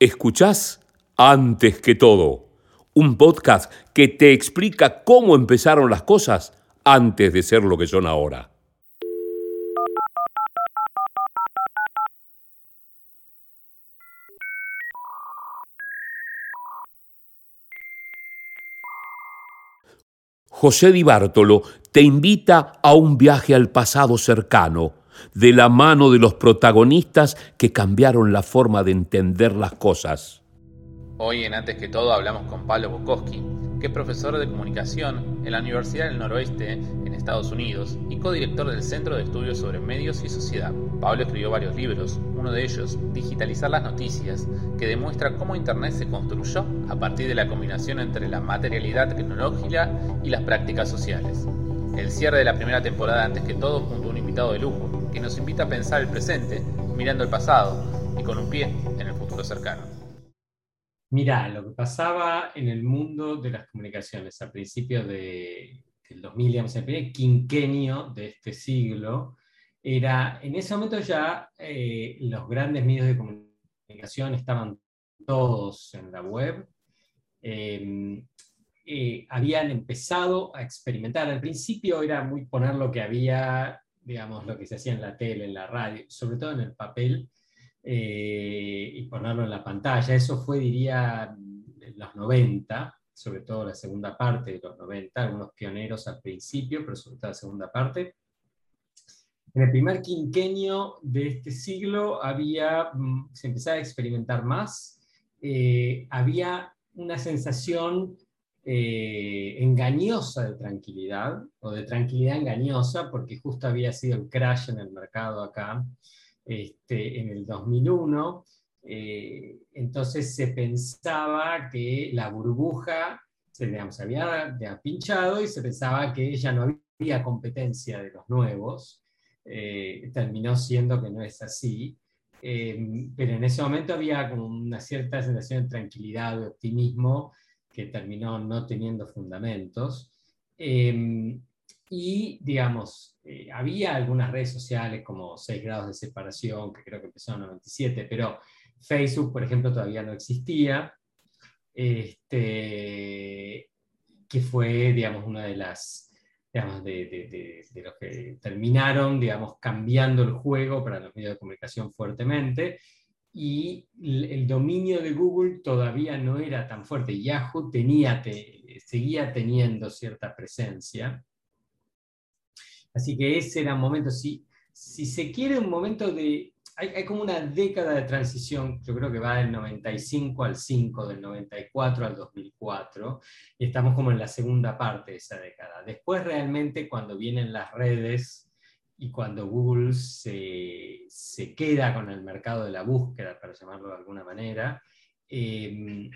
Escuchás antes que todo, un podcast que te explica cómo empezaron las cosas antes de ser lo que son ahora. José Di Bartolo te invita a un viaje al pasado cercano de la mano de los protagonistas que cambiaron la forma de entender las cosas. Hoy en Antes que todo hablamos con Pablo Bukowski, que es profesor de comunicación en la Universidad del Noroeste en Estados Unidos y codirector del Centro de Estudios sobre Medios y Sociedad. Pablo escribió varios libros, uno de ellos, Digitalizar las Noticias, que demuestra cómo Internet se construyó a partir de la combinación entre la materialidad tecnológica y las prácticas sociales. El cierre de la primera temporada Antes que todo junto a un invitado de lujo, que nos invita a pensar el presente mirando el pasado y con un pie en el futuro cercano. Mirá, lo que pasaba en el mundo de las comunicaciones a principios de, del 2000, digamos, el primer quinquenio de este siglo, era, en ese momento ya eh, los grandes medios de comunicación estaban todos en la web, em, eh, habían empezado a experimentar. Al principio era muy poner lo que había digamos, lo que se hacía en la tele, en la radio, sobre todo en el papel, eh, y ponerlo en la pantalla. Eso fue, diría, en los 90, sobre todo la segunda parte de los 90, algunos pioneros al principio, pero sobre todo la segunda parte. En el primer quinquenio de este siglo había, mm, se empezaba a experimentar más, eh, había una sensación eh, engañosa de tranquilidad, o de tranquilidad engañosa, porque justo había sido el crash en el mercado acá este, en el 2001. Eh, entonces se pensaba que la burbuja se había, pinchado y se pensaba que ya no había competencia de los nuevos. Eh, terminó siendo que no es así. pero en ese momento había una cierta sensación de tranquilidad, de optimismo, que terminó no teniendo fundamentos. Em, y, digamos, eh, había algunas redes sociales como 6 grados de separación, que creo que empezó en 97, pero Facebook, por ejemplo, todavía no existía, este, que fue, digamos, una de las, digamos, de, de, de, los que terminaron, digamos, cambiando el juego para los medios de comunicación fuertemente, y el dominio de Google todavía no era tan fuerte. Yahoo tenía, seguía teniendo cierta presencia. Así que ese era un momento, si, si se quiere un momento de... Hay, hay, como una década de transición, yo creo que va del 95 al 5, del 94 al 2004, y estamos como en la segunda parte de esa década. Después realmente cuando vienen las redes y cuando Google se, se, queda con el mercado de la búsqueda, para llamarlo de alguna manera, em,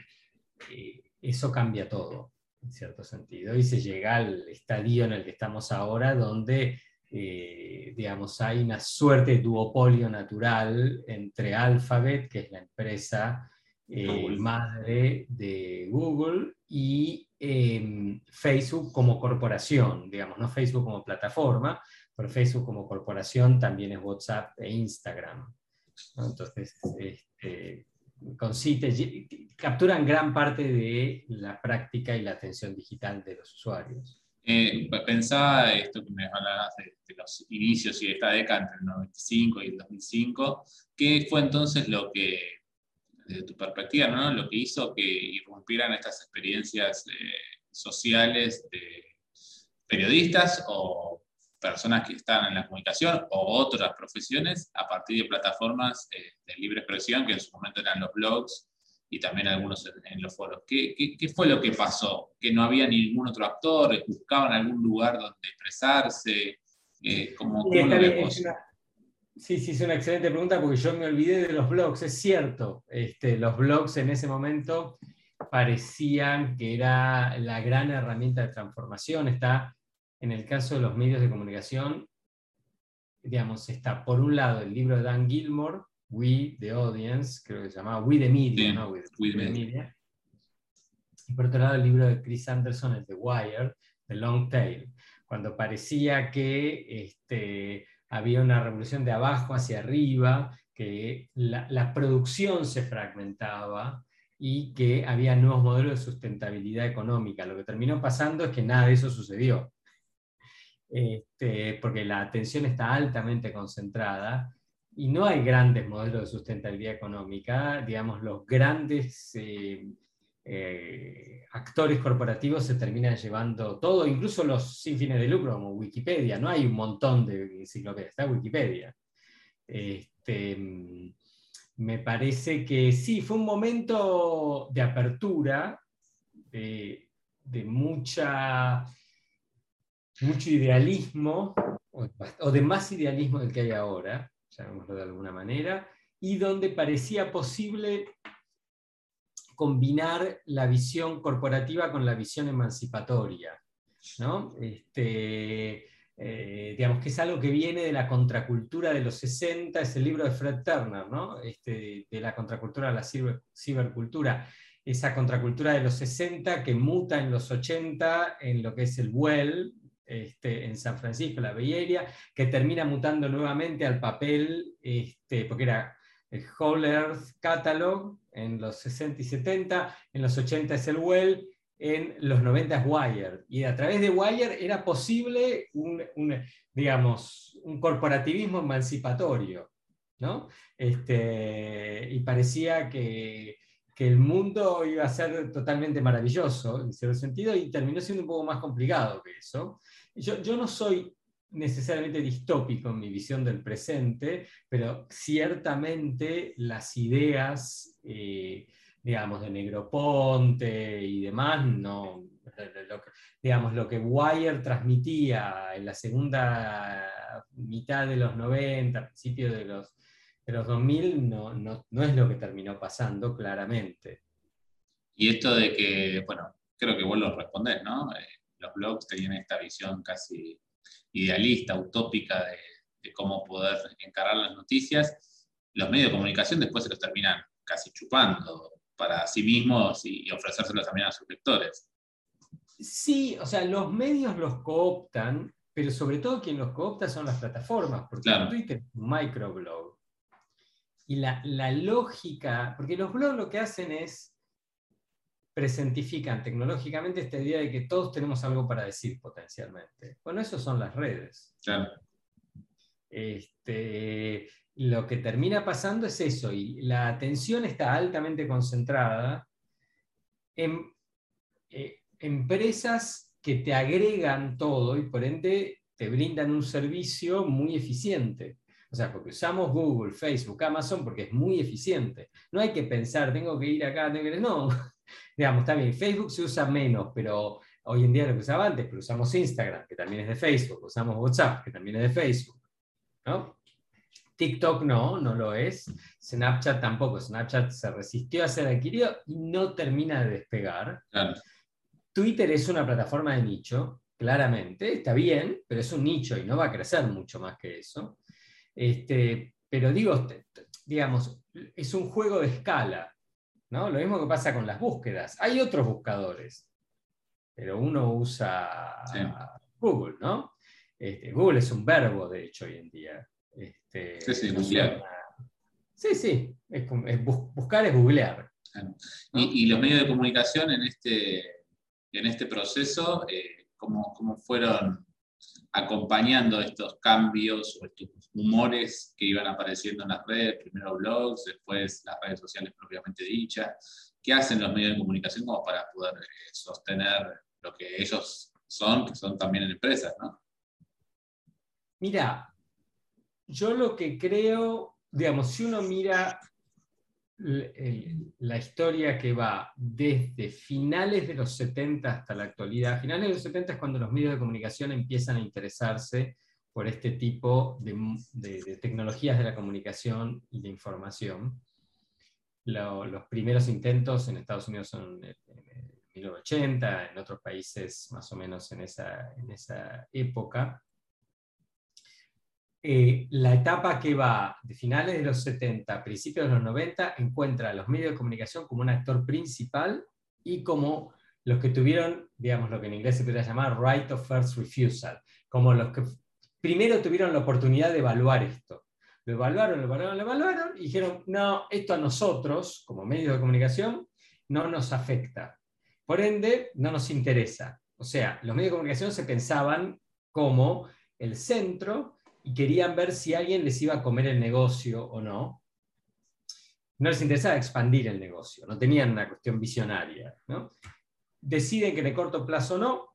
eh, eso cambia todo, en cierto sentido, y se llega al estadio en el que estamos ahora, donde eh, digamos, hay una suerte de duopolio natural entre Alphabet, que es la empresa eh, madre de Google, y em, Facebook como corporación, digamos, no Facebook como plataforma, pero Facebook como corporación también es WhatsApp e Instagram. Entonces, este, con capturan gran parte de la práctica y la atención digital de los usuarios. Eh, pensaba esto que me hablabas de, los inicios y de esta década entre el 95 y el 2005, ¿qué fue entonces lo que, desde tu perspectiva, ¿no? lo que hizo que irrumpieran estas experiencias eh, sociales de periodistas o personas que están en la comunicación o otras profesiones a partir de plataformas eh, de libre expresión, que en su momento eran los blogs y también algunos en, los foros. ¿Qué, ¿Qué, fue lo que pasó? ¿Que no había ningún otro actor? ¿Buscaban algún lugar donde expresarse? Eh, ¿cómo, sí, sí, sí, es una excelente pregunta porque yo me olvidé de los blogs, es cierto. Este, los blogs en ese momento parecían que era la gran herramienta de transformación. Está en el caso de los medios de comunicación, digamos, está por un lado el libro de Dan Gilmore, We the Audience, creo que se llamaba We the Media, ¿no? We, the Media. Y por otro lado el libro de Chris Anderson, el The Wire, The Long Tail, cuando parecía que este, había una revolución de abajo hacia arriba que la, producción se fragmentaba y que había nuevos modelos de sustentabilidad económica. Lo que terminó pasando es que nada de eso sucedió, este, porque la atención está altamente concentrada y no hay grandes modelos de sustentabilidad económica. Digamos, los grandes eh, eh, actores corporativos se terminan llevando todo, incluso los sin fines de lucro, como Wikipedia. No hay un montón de enciclopedias, está Wikipedia. Este, me parece que sí, fue un momento de apertura, de, mucha, mucho idealismo, o de más idealismo del que hay ahora, llamémoslo de alguna manera, y donde parecía posible combinar la visión corporativa con la visión emancipatoria. ¿no? Este, eh, digamos que es algo que viene de la contracultura de los 60, es el libro de Fred Turner, ¿no? este, de la contracultura a la cibercultura, esa contracultura de los 60 que muta en los 80 en lo que es el Well, este, en San Francisco, la Bay que termina mutando nuevamente al papel, este, porque era el Whole Earth Catalog en los 60 y 70, en los 80 es el Well, en los 90 es Wired. Y a través de Wired era posible un, digamos, un corporativismo emancipatorio. ¿no? Este, y parecía que, que, el mundo iba a ser totalmente maravilloso, en cierto sentido, y terminó siendo un poco más complicado que eso. Yo, no soy necesariamente distópico en mi visión del presente, pero ciertamente las ideas, eh, digamos, de Negroponte y demás, no, lo, digamos, lo que Wire transmitía en la segunda mitad de los 90, principios de los, de los 2000, no, no, no es lo que terminó pasando claramente. Y esto de que, bueno, creo que vos lo respondés, ¿no? Eh, los blogs tenían esta visión casi idealista, utópica de, cómo poder encarar las noticias, los medios de comunicación después se los terminan casi chupando para sí mismos y, ofrecérselos también a sus lectores. Sí, o sea, los medios los cooptan, pero sobre todo quien los coopta son las plataformas, porque Twitter es un microblog. Y la, la lógica, porque los blogs lo que hacen es presentifican tecnológicamente esta idea de que todos tenemos algo para decir potencialmente. Bueno, eso son las redes. Este, lo que termina pasando es eso, y la atención está altamente concentrada en eh, empresas que te agregan todo y por ende te brindan un servicio muy eficiente. O sea, porque usamos Google, Facebook, Amazon porque es muy eficiente. No hay que pensar, tengo que ir acá, tengo que... No, digamos, está bien, Facebook se usa menos, pero hoy en día lo que usaba antes, pero usamos Instagram, que también es de Facebook, usamos WhatsApp, que también es de Facebook, ¿no? TikTok no, no lo es. Snapchat tampoco. Snapchat se resistió a ser adquirido y no termina de despegar. Twitter es una plataforma de nicho, claramente, está bien, pero es un nicho y no va a crecer mucho más que eso. Este, pero digo, digamos, es un juego de escala. Lo mismo que pasa con las búsquedas. Hay otros buscadores, pero uno usa Google, ¿no? Este, Google es un verbo, de hecho, hoy en día. Este, sí, sí, Sí, sí, buscar es googlear. Y, los medios de comunicación en este, en este proceso, eh, ¿cómo, ¿cómo, fueron acompañando estos cambios o estos humores que iban apareciendo en las redes, primero blogs, después las redes sociales propiamente dichas. ¿Qué hacen los medios de comunicación como para poder eh, sostener lo que ellos son, que son también empresas? ¿no? Mira, yo lo que creo, digamos, si uno mira la historia que va desde finales de los 70 hasta la actualidad. Finales de los 70 es cuando los medios de comunicación empiezan a interesarse por este tipo de, tecnologías de la comunicación y de información. los primeros intentos en Estados Unidos son en, 1980, en otros países más o menos en esa, en esa época. Eh, la etapa que va de finales de los 70 a principios de los 90 encuentra a los medios de comunicación como un actor principal y como los que tuvieron, digamos, lo que en inglés se podría llamar right of first refusal, como los que primero tuvieron la oportunidad de evaluar esto. lo evaluaron, lo evaluaron, lo evaluaron y dijeron, no, esto a nosotros, como medios de comunicación, no nos afecta. Por ende, no nos interesa. O sea, los medios de comunicación se pensaban como el centro y querían ver si alguien les iba a comer el negocio o no. No les interesaba expandir el negocio, no tenían una cuestión visionaria. ¿no? Deciden que en el corto plazo no,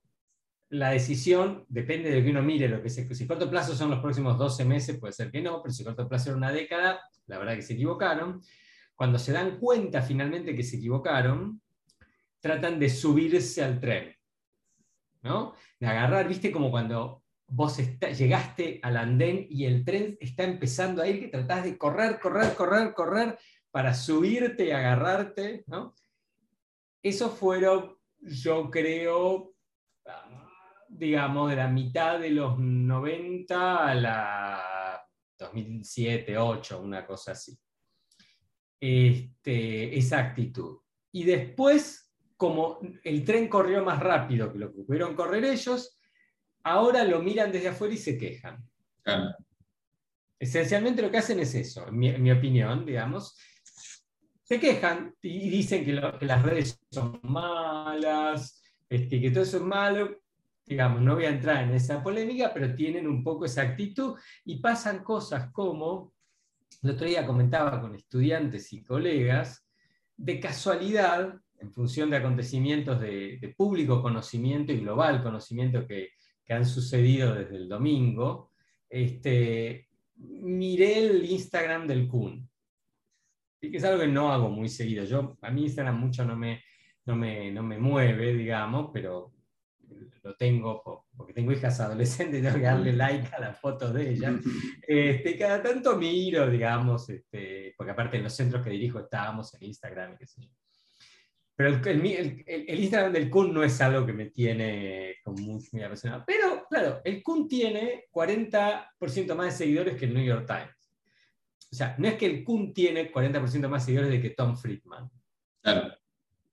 la decisión depende de lo que uno mire, lo que se, si corto plazo son los próximos 12 meses, puede ser que no, pero si corto plazo era una década, la verdad que se equivocaron. Cuando se dan cuenta finalmente que se equivocaron, tratan de subirse al tren, ¿no? De agarrar, viste, como cuando vos llegaste al andén y el tren está empezando a ir, que tratás de correr, correr, correr, correr para subirte y agarrarte, ¿no? Eso fueron, yo creo, digamos, de la mitad de los 90 a la 2007, 2008, una cosa así. Este, esa actitud. Y después, como el tren corrió más rápido que lo que pudieron correr ellos, ahora lo miran desde afuera y se quejan. Esencialmente lo que hacen es eso, en mi, opinión, digamos. Se quejan y dicen que, las redes son malas, este, que todo eso es malo digamos, no voy a entrar en esa polémica, pero tienen un poco esa actitud y pasan cosas como, el otro día comentaba con estudiantes y colegas, de casualidad, en función de acontecimientos de, público conocimiento y global conocimiento que, han sucedido desde el domingo, este, miré el Instagram del Kun. Y que es algo que no hago muy seguido. Yo, a mí Instagram mucho no me, no me, no me mueve, digamos, pero lo tengo porque tengo hijas adolescentes y tengo que darle like a las fotos de ellas. Este, cada tanto miro, digamos, este, porque aparte en los centros que dirijo estábamos en Instagram y qué sé yo. Pero el, el, Instagram del Kun no es algo que me tiene muy, muy apasionado. Pero, claro, el Kun tiene 40% más de seguidores que el New York Times. O sea, no es que el Kun tiene 40% más seguidores de que Tom Friedman. Claro.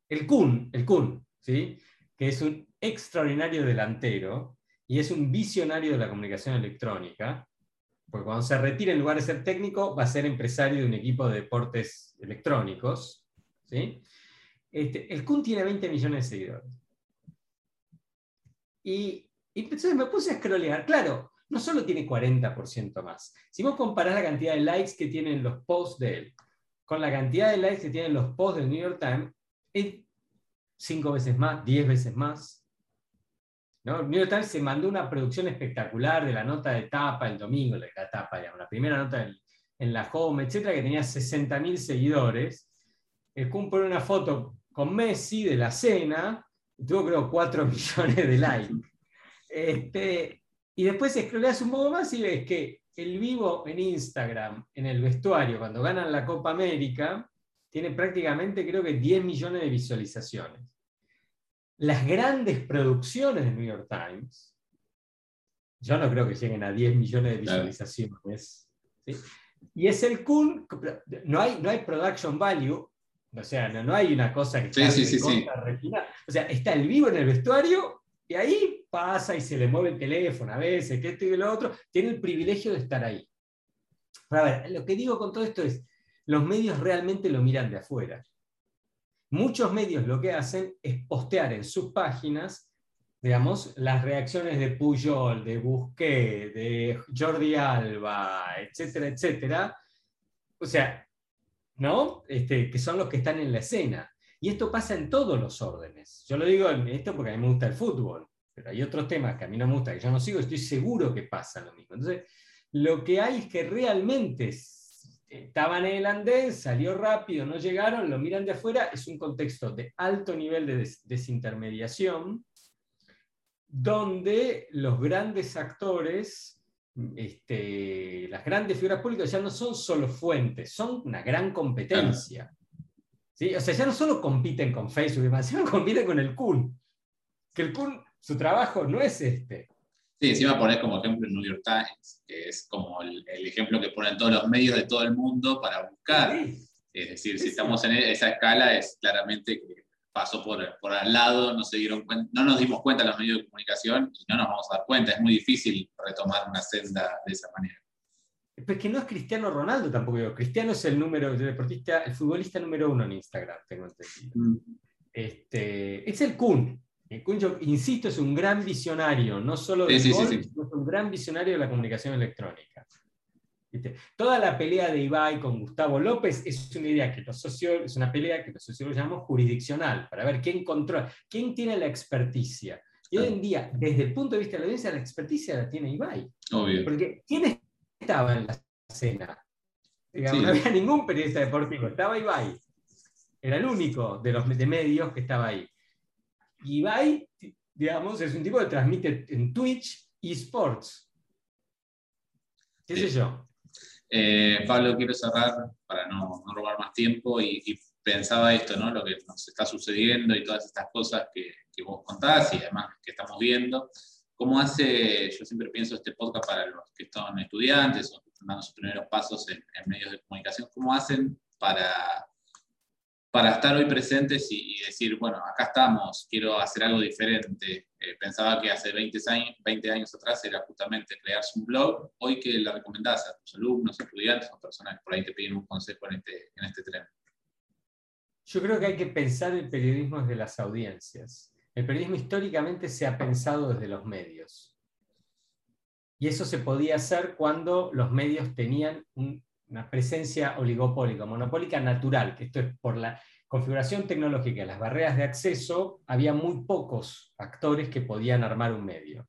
El Kun, el Kun, ¿sí? que es un extraordinario delantero y es un visionario de la comunicación electrónica, porque cuando se retire en lugar de ser técnico, va a ser empresario de un equipo de deportes electrónicos. ¿sí? Este, el Kun tiene 20 millones de seguidores. Y, entonces me puse a scrollear. Claro, no solo tiene 40% más. Si vos comparás la cantidad de likes que tienen los posts de él con la cantidad de likes que tienen los posts del New York Times, es cinco veces más, diez veces más. ¿no? New York Times se mandó una producción espectacular de la nota de tapa el domingo, la, tapa, la primera nota en, la home, etcétera, que tenía 60.000 seguidores. El Kun una foto con Messi de la cena, tuvo creo 4 millones de likes. Este, y después escroleas un poco más y ves que el vivo en Instagram, en el vestuario, cuando ganan la Copa América, tiene prácticamente creo que 10 millones de visualizaciones las grandes producciones de New York Times, yo no creo que lleguen a 10 millones de visualizaciones. Y es el cool, no hay, no hay production value, o sea, no, hay una cosa que está sí, sí, sí, O sea, está el vivo en el vestuario y ahí pasa y se le mueve el teléfono a veces, que esto y lo otro, tiene el privilegio de estar ahí. a ver, lo que digo con todo esto es, los medios realmente lo miran de afuera. Muchos medios lo que hacen es postear en sus páginas, digamos, las reacciones de Puyol, de Busqué, de Jordi Alba, etcétera, etcétera. O sea, ¿no? Este, que son los que están en la escena. Y esto pasa en todos los órdenes. Yo lo digo esto porque a mí me gusta el fútbol, pero hay otros temas que a mí no me gusta, que yo no sigo, estoy seguro que pasa lo mismo. Entonces, lo que hay es que realmente estaban en el andén, salió rápido, no llegaron, lo miran de afuera, es un contexto de alto nivel de desintermediación, donde los grandes actores, este, las grandes figuras públicas ya no son solo fuentes, son una gran competencia. ¿Sí? O sea, ya no solo compiten con Facebook sino compiten con el Kun. Que el Kun, su trabajo no es este. Sí, encima pones como ejemplo el New York Times, que es como el, ejemplo que ponen todos los medios de todo el mundo para buscar. Es decir, si estamos en esa escala, es claramente que pasó por, por al lado, no, se dieron no nos dimos cuenta los medios de comunicación y no nos vamos a dar cuenta. Es muy difícil retomar una senda de esa manera. Pues que no es Cristiano Ronaldo tampoco. Digo. Cristiano es el número, el deportista, el futbolista número uno en Instagram, tengo entendido. Mm. Este, es el Kun. El Kun, yo insisto, es un gran visionario, no solo de sino es un gran visionario de la comunicación electrónica. Toda la pelea de Ibai con Gustavo López es una idea que los sociólogos, es una pelea que los sociólogos llamamos jurisdiccional, para ver quién controla, quién tiene la experticia. Y hoy en día, desde el punto de vista de la audiencia, la experticia la tiene Ibai. Obvio. Porque ¿quién estaba en la escena? No había ningún periodista deportivo, estaba Ibai. Era el único de los de medios que estaba ahí. Ibai, digamos, es un tipo que transmite en Twitch esports. ¿Qué sé yo? Eh, Pablo, quiero cerrar para no, robar más tiempo y, pensaba esto, ¿no? Lo que nos está sucediendo y todas estas cosas que, vos contás y además que estamos viendo. ¿Cómo hace, yo siempre pienso este podcast para los que están estudiantes o que están dando sus primeros pasos en medios de comunicación, cómo hacen para para estar hoy presentes y, decir, bueno, acá estamos, quiero hacer algo diferente. Eh, pensaba que hace 20 años, 20 años atrás era justamente crearse un blog. Hoy que le recomendás a tus alumnos, estudiantes o personas que por ahí te piden un consejo en este, en este tren. Yo creo que hay que pensar el periodismo desde las audiencias. El periodismo históricamente se ha pensado desde los medios. Y eso se podía hacer cuando los medios tenían un una presencia oligopólica, monopólica natural, que esto es por la configuración tecnológica, las barreras de acceso, había muy pocos actores que podían armar un medio.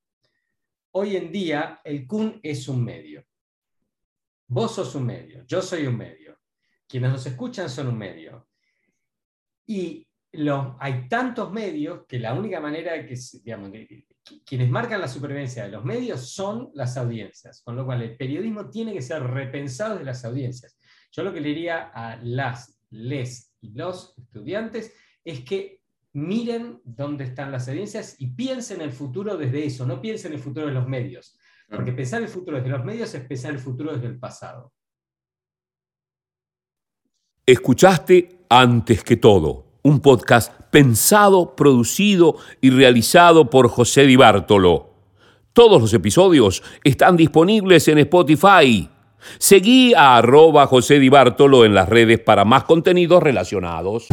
Hoy en día, el CUN es un medio. Vos sos un medio, yo soy un medio. Quienes nos escuchan son un medio. Y hay tantos medios que la única manera que, digamos, quienes marcan la supervivencia de los medios son las audiencias, con lo cual el periodismo tiene que ser repensado de las audiencias. Yo lo que le diría a las, les y los estudiantes es que miren dónde están las audiencias y piensen el futuro desde eso, no piensen el futuro de los medios. Porque pensar el futuro desde los medios es pensar el futuro desde el pasado. Escuchaste antes que todo un podcast pensado, producido y realizado por José Di Bartolo. Todos los episodios están disponibles en Spotify. Seguí a arroba José Di Bartolo en las redes para más contenidos relacionados.